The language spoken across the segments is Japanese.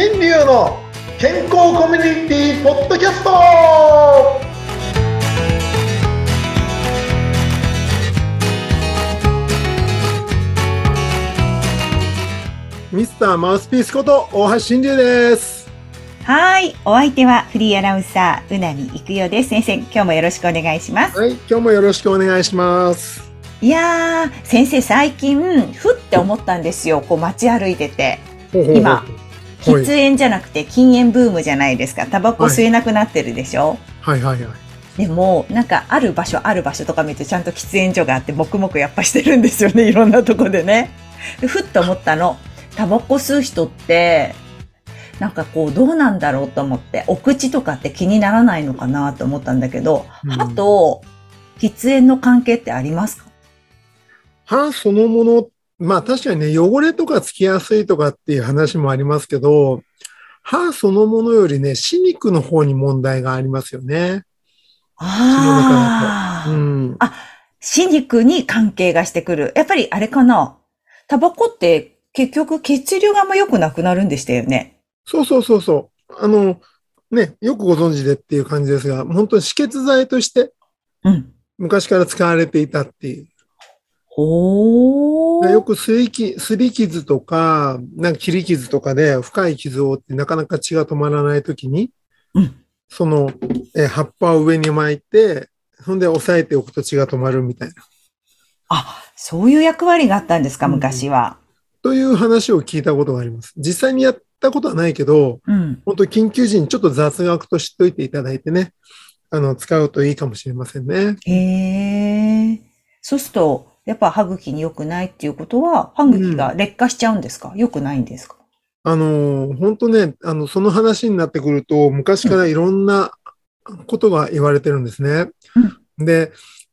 新流の健康コミュニティポッドキャストミスターマウスピースこと大橋新流ですはい。お相手はフリーアナウンサー、うなみいくよです。先生、今日もよろしくお願いします。はい今日もよろしくお願いしますいやー、先生最近、ふって思ったんですよ。こう街歩いてて。今はい喫煙じゃなくて禁煙ブームじゃないですか。タバコ吸えなくなってるでしょ、はいはいはいでも、なんかある場所ある場所とか見るとちゃんと喫煙所があって、黙々やっぱしてるんですよね。いろんなとこでね。でふっと思ったの。タバコ吸う人って、なんかこうどうなんだろうと思って、お口とかって気にならないのかなと思ったんだけど、うん歯と喫煙の関係ってありますか？歯そのもの、まあ確かにね、汚れとかつきやすいとかっていう話もありますけど、歯そのものよりね、歯肉の方に問題がありますよね。ああ、うん。歯肉に関係がしてくる。やっぱりあれかな。タバコって結局血流があんま良くなくなるんでしたよね。そうそうそうそう。あの、ね、よくご存知でっていう感じですが、本当に止血剤としてうん。昔から使われていたっていう。おー。よくすりきすり傷とか、なんか切り傷とかで深い傷を負ってなかなか血が止まらないときに、うんその、えー葉っぱを上に巻いて、そんで押さえておくと血が止まるみたいな。あ、そういう役割があったんですか、うん昔は。という話を聞いたことがあります。実際にやったことはないけど、うん。本当に緊急時にちょっと雑学と知っておいていただいてね、あの、使うといいかもしれませんね。へえ。そうすると、やっぱ歯茎に良くないっていうことは、歯茎が劣化しちゃうんですか？良くないんですか？あの、本当ね、あの、その話になってくると、昔からいろんなことが言われてるんですね。で、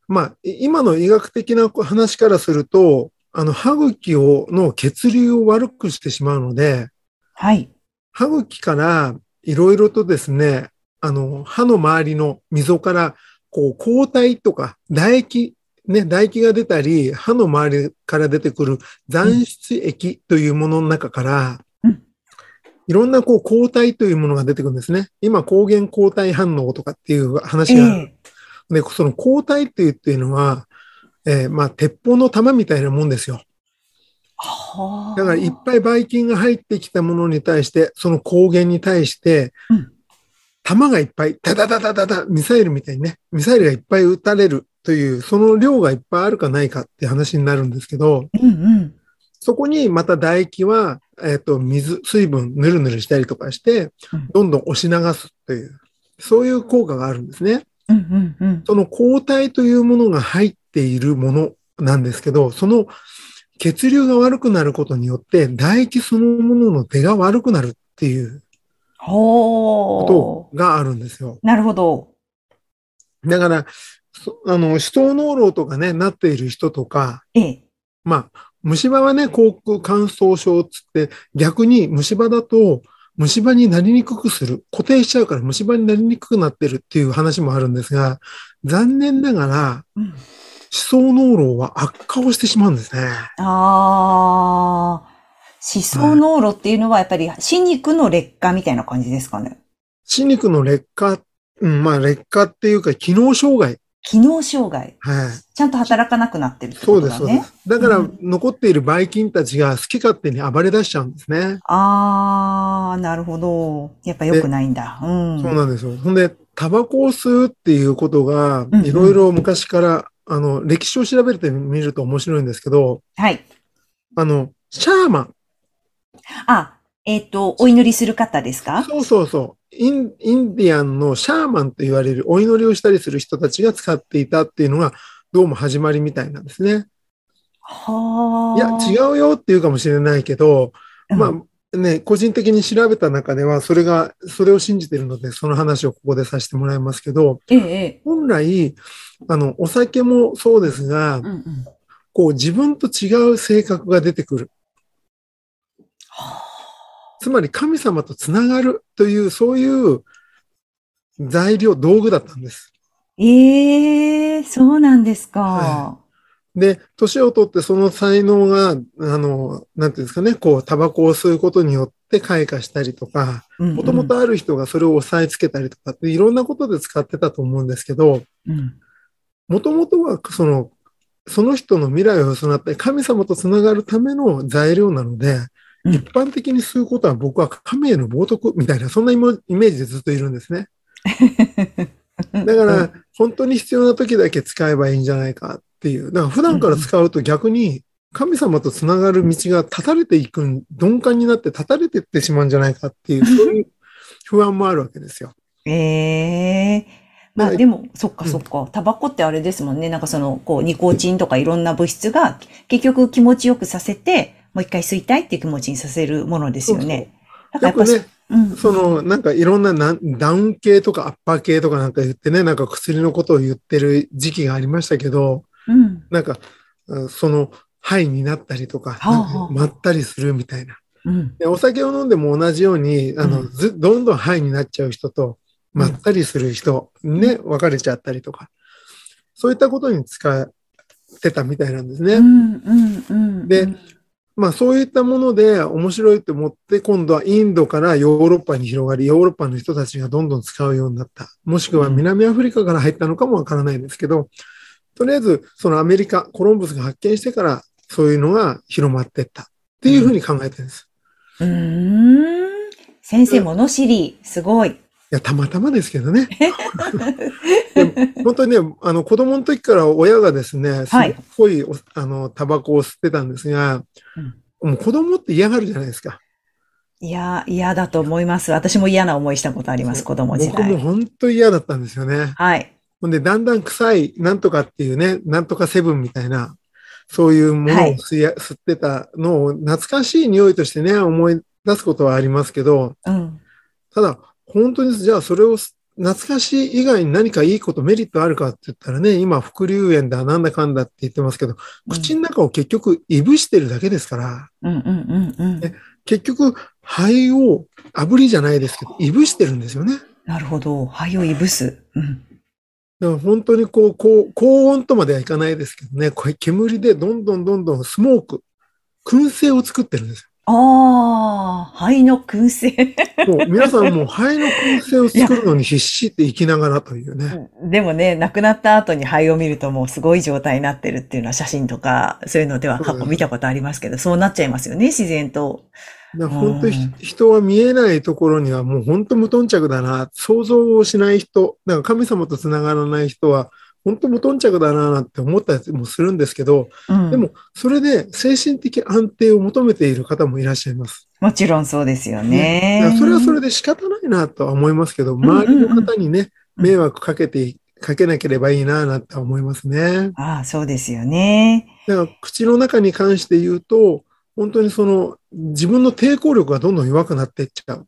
まあ、い今の医学的な話からすると、あの、歯茎を、の血流を悪くしてしまうので、はい。歯茎からいろいろとですね、あの、歯の周りの溝から、こう、抗体とか唾液、ね、唾液が出たり、歯の周りから出てくる残質液というものの中から、うんいろんなこう抗体というものが出てくるんですね。今、抗原抗体反応とかっていう話えがある。え。で、その抗体っていうっていうのは、えーまあ、鉄砲の弾みたいなもんですよ。はあ。だからいっぱいばい菌が入ってきたものに対して、その抗原に対してうん、弾がいっぱい、ダダダダダダ、ミサイルみたいにね、ミサイルがいっぱい撃たれるという、その量がいっぱいあるかないかって話になるんですけど、うんうん。そこにまた唾液は、えっ、と、水、水分、ぬるぬるしたりとかしてうん、どんどん押し流すという、そういう効果があるんですね。うんうんうん。その抗体というものが入っているものなんですけど、その血流が悪くなることによって、唾液そのものの出が悪くなるっていうほことがあるんですよ。う。なるほど。だから、そあの、死闘脳炉とかね、なっている人とか、ええ。まあ、虫歯はね、口腔乾燥症っつって、逆に虫歯だと、虫歯になりにくくする。固定しちゃうから虫歯になりにくくなってるっていう話もあるんですが、残念ながら、うん、歯槽膿漏は悪化をしてしまうんですね。ああ。歯槽膿漏っていうのはやっぱり歯肉の劣化みたいな感じですかね。歯肉の劣化、うん、まあ劣化っていうか機能障害。機能障害。はい。ちゃんと働かなくなってるってそうです、ことだね。そうです。だからうん残っているばい菌たちが好き勝手に暴れ出しちゃうんですね。ああ、なるほど。やっぱ良くないんだ。うん。そうなんですよ。ほんで、タバコを吸うっていうことがいろいろ昔から、あの、歴史を調べてみると面白いんですけど、はい。あの、シャーマン。あ、えっ、と、お祈りする方ですか？そうそうそう。インインディアンのシャーマンと言われるお祈りをしたりする人たちが使っていたっていうのが、どうも始まりみたいなんですね。はいや、違うよって言うかもしれないけど、うんまあね、個人的に調べた中では、それが、それを信じているので、その話をここでさせてもらいますけど、ええ、ええ。本来、あの、お酒もそうですがうん、うん。こう自分と違う性格が出てくる。つまり神様とつながるという、そういう材料、道具だったんです。ええそうなんですか。はで、年を取ってその才能が、あの、なんていうんですかね、こう、タバコを吸うことによっって開花したりとか、もともとある人がそれを押さえつけたりとかっていろんなことで使ってたと思うんですけど、うんもともとはその、その人の未来を失って神様とつながるための材料なので、うん一般的に吸うことは僕は神への冒涜みたいな、そんなイメージでずっといるんですね。だから、本当に必要な時だけ使えばいいんじゃないかっていう。だから普段から使うと逆に神様とつながる道が断たれていくん、鈍感になって断たれていってしまうんじゃないかっていう、そういう不安もあるわけですよ。ええまはいあでも、そっかうんそっか。タバコってあれですもんね。なんかその、こう、ニコチンとかいろんな物質が結局気持ちよくさせて、もう一回吸いたいっていう気持ちにさせるものですよね。だからやっぱよくね、うん。その、なんかいろんななダウン系とかアッパー系とかなんか言ってね、なんか薬のことを言ってる時期がありましたけど、うん。なんか、うんその、ハイになったりとか、まったりするみたいな。うん。でお酒を飲んでも同じように、あの、うんず、どんどんハイになっちゃう人と、まったりする人、ね、分かれちゃったりとか、そういったことに使ってたみたいなんですね。でまあそういったもので面白いと思って、今度はインドからヨーロッパに広がり、ヨーロッパの人たちがどんどん使うようになった。もしくは南アフリカから入ったのかもわからないですけど、とりあえずそのアメリカ、コロンブスが発見してからそういうのが広まっていったっていうふうに考えてるんです。うーん。先生、物知り、すごい。いや、たまたまですけどね。本当にね、あの、子供の時から親がですね、すっはいごい、おあの、タバコを吸ってたんですが、もう子供って嫌がるじゃないですか。いや、嫌だと思います。私も嫌な思いしたことあります、子供時僕も代。本当嫌だったんですよね。はい。ほんで、だんだん臭い、なんとかっていうね、なんとかセブンみたいな、そういうものをはい吸いや吸ってたのを懐かしい匂いとしてね、思い出すことはありますけど、うん。ただ、本当に、じゃあそれを懐かしい以外に何かいいこと、メリットあるかって言ったらね、今、副流炎だ、なんだかんだって言ってますけど、口の中を結局、いぶしてるだけですから、うん、うん、うん、うん。え結局、肺を炙りじゃないですけど、いぶしてるんですよね。なるほど。肺をいぶす。うん。だから本当にこう、高高温とまではいかないですけどね、これ煙でどんどんどんどんスモーク、燻製を作ってるんですああ、肺の燻製。う皆さんもう肺の燻製を作るのに必死って生きながらというね。でもね、亡くなった後に肺を見るともうすごい状態になってるっていうのは写真とか、そういうのでは過去見たことありますけど、そうなっちゃいますよね、自然と。本当にうん人は見えないところにはもう本当無頓着だな、想像をしない人、なんか神様とつながらない人は本当無頓着だなって思ったりもするんですけど、うん、でもそれで精神的安定を求めている方もいらっしゃいます。もちろんそうですよだね。からそれはそれで仕方ないなとは思いますけど、周りの方にね、うん迷惑かけて、かけなければいいななんて思いますね。ああ、そうですよね。だから口の中に関して言うと、本当にその自分の抵抗力がどんどん弱くなっていっちゃう。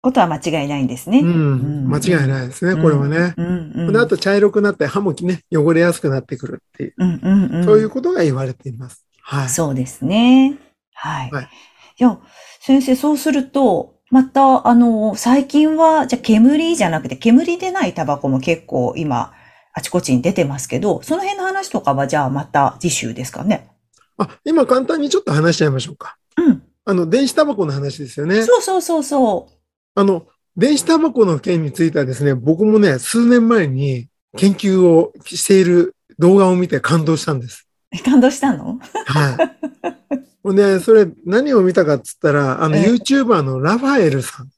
ことは間違いないんですね。うん、間違いないですね、これはね。うんうん。であと茶色くなって歯もね、汚れやすくなってくるっていう、うんうんうん。そういうことが言われています。はい。そうですね。はい。はいいや、先生、そうすると、また、あの、最近は、じゃあ煙じゃなくて、煙でないタバコも結構今、あちこちに出てますけど、その辺の話とかは、じゃあまた次週ですかね。あ、今簡単にちょっと話しちゃいましょうか。うん。あの、電子タバコの話ですよね。そうそうそうそあの、電子タバコの件についてはですね、僕もね、数年前に研究をしている動画を見て感動したんです。う。感動したの？はい。ほんで、それ何を見たかっつったら、あの、ええ YouTuber のラファエルさん。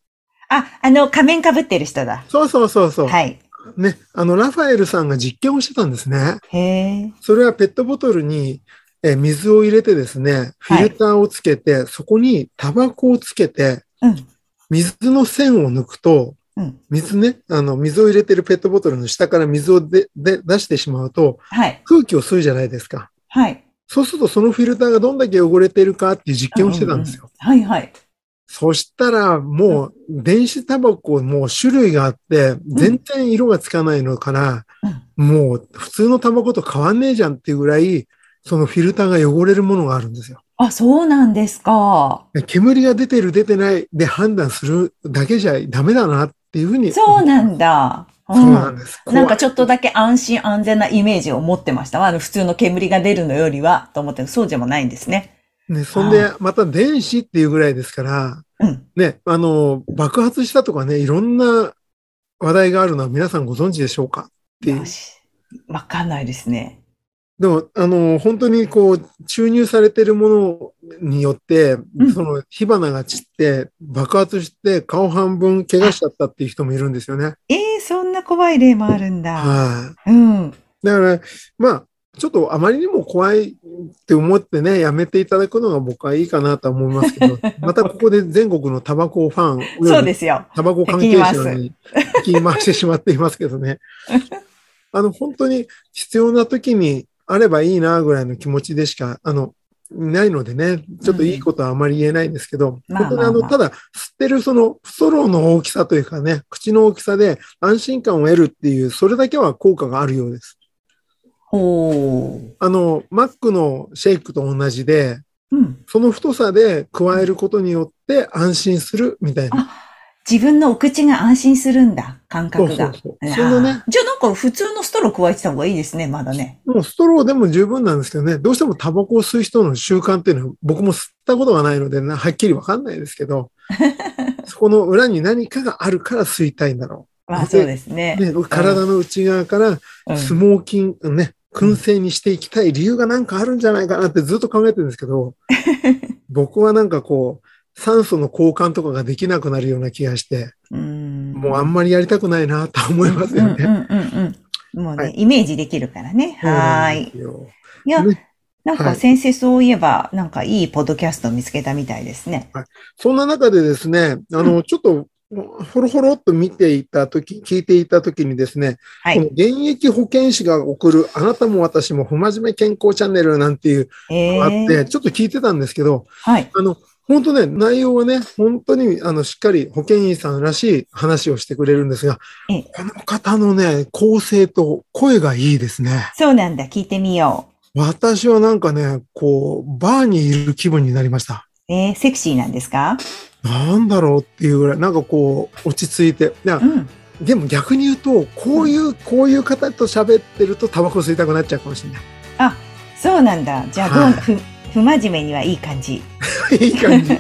あ、あの、仮面被ってる人だ。そうそうそうそう。はい。ね、あの、ラファエルさんが実験をしてたんですね。へえ。それはペットボトルにえー水を入れてですね、フィルターをつけて、そこにタバコをつけて、うん。水の線を抜くと、うん。水ね、あの、水を入れてるペットボトルの下から水をでで出してしまうと、はい。空気を吸うじゃないですか。はい。そうするとそのフィルターがどんだけ汚れてるかっていう実験をしてたんですよ。はいはい。そしたらもう電子タバコもう種類があって全然色がつかないのから、もう普通のタバコと変わんねえじゃんっていうぐらいそのフィルターが汚れるものがあるんですよ。あ、そうなんですか。で煙が出てる出てないで判断するだけじゃダメだなっていうふうに。そうなんだ。うそうなんです。なんかちょっとだだけ安心安全なイメージを持ってましたわ。あの普通の煙が出るのよりは、と思ってそうでもないんですね。ね、そんでまた電子っていうぐらいですから、うん。ね、あの、爆発したとかね、いろんな話題があるのは皆さんご存知でしょうかっていう。わかんないですね。でも、あの、本当にこう、注入されているものによって、うんその火花が散って、爆発して顔半分怪我しちゃったっていう人もいるんですよね。ええそんな怖い例もあるんだ。はい。うん。だから、まあ、ちょっとあまりにも怖いって思ってね、やめていただくのが僕はいいかなとは思いますけど、またここで全国のタバコファン、そうですよ。タバコ関係者に聞き回してしまっていますけどね。あの、本当に必要な時にあればいいなぐらいの気持ちでしか、あの、ないのでね、ちょっといいことはあまり言えないんですけど、まあ本当にあの、ただ、吸ってるそのストローの大きさというかね、口の大きさで安心感を得るっていう、それだけは効果があるようです。おー。あの、マックのシェイクと同じで、うん。その太さで加えることによって安心するみたいな。自分のお口が安心するんだ、感覚が。そうそうそねじゃあなんか普通のストロー加えてた方がいいですね、まだね。もうストローでも十分なんですけどね、どうしてもタバコを吸う人の習慣っていうのは僕も吸ったことがないのでな、はっきりわかんないですけど、そこの裏に何かがあるから吸いたいんだろまあそうですね。う。ね、体の内側からうんスモーキング、ね、燻製にしていきたい理由がなんかあるんじゃないかなってずっと考えてるんですけど、僕はなんかこう、酸素の交換とかができなくなるような気がして、うん。もうあんまりやりたくないなと思いますよね。うんうんうんうん。もうね、はいイメージできるからね。はーい。いや、ねなんかはい先生そういえば、なんかいいポッドキャストを見つけたみたいですね。そんな中でですね、あの、ちょっと、ほろほろっと見ていたとき、聞いていたときにですね、はい。この現役保健師が送るあなたも私も不真面目健康チャンネルなんていうえのがあって、ー、ちょっと聞いてたんですけど、はい。あの、本当ね、内容はね、本当に、あの、しっかり保健医さんらしい話をしてくれるんですがええ、この方のね、構成と声がいいですね。そうなんだ。聞いてみよ私はなんかね、こう、バーにいる気分になりました。う。えー、セクシーなんですか？なんだろうっていうぐらい、なんかこう、落ち着いて。いやうん。でも逆に言うと、こういう、こういう方と喋ってるとタバコ吸いたくなっちゃうかもしれない。あ、そうなんだ。じゃあどう、はいふ、不真面目にはいい感じ。いい感じ。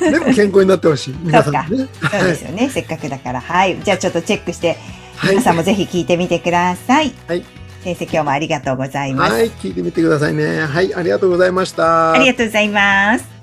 でも健康になってほしい。皆さんにね。そうですよね。せっかくだから。はい。じゃあちょっとチェックして、はい皆さんもぜひ聞いてみてください。はい。先生、今日もありがとうございます。はい、聞いてみてくださいね。はい、ありがとうございました。ありがとうございます。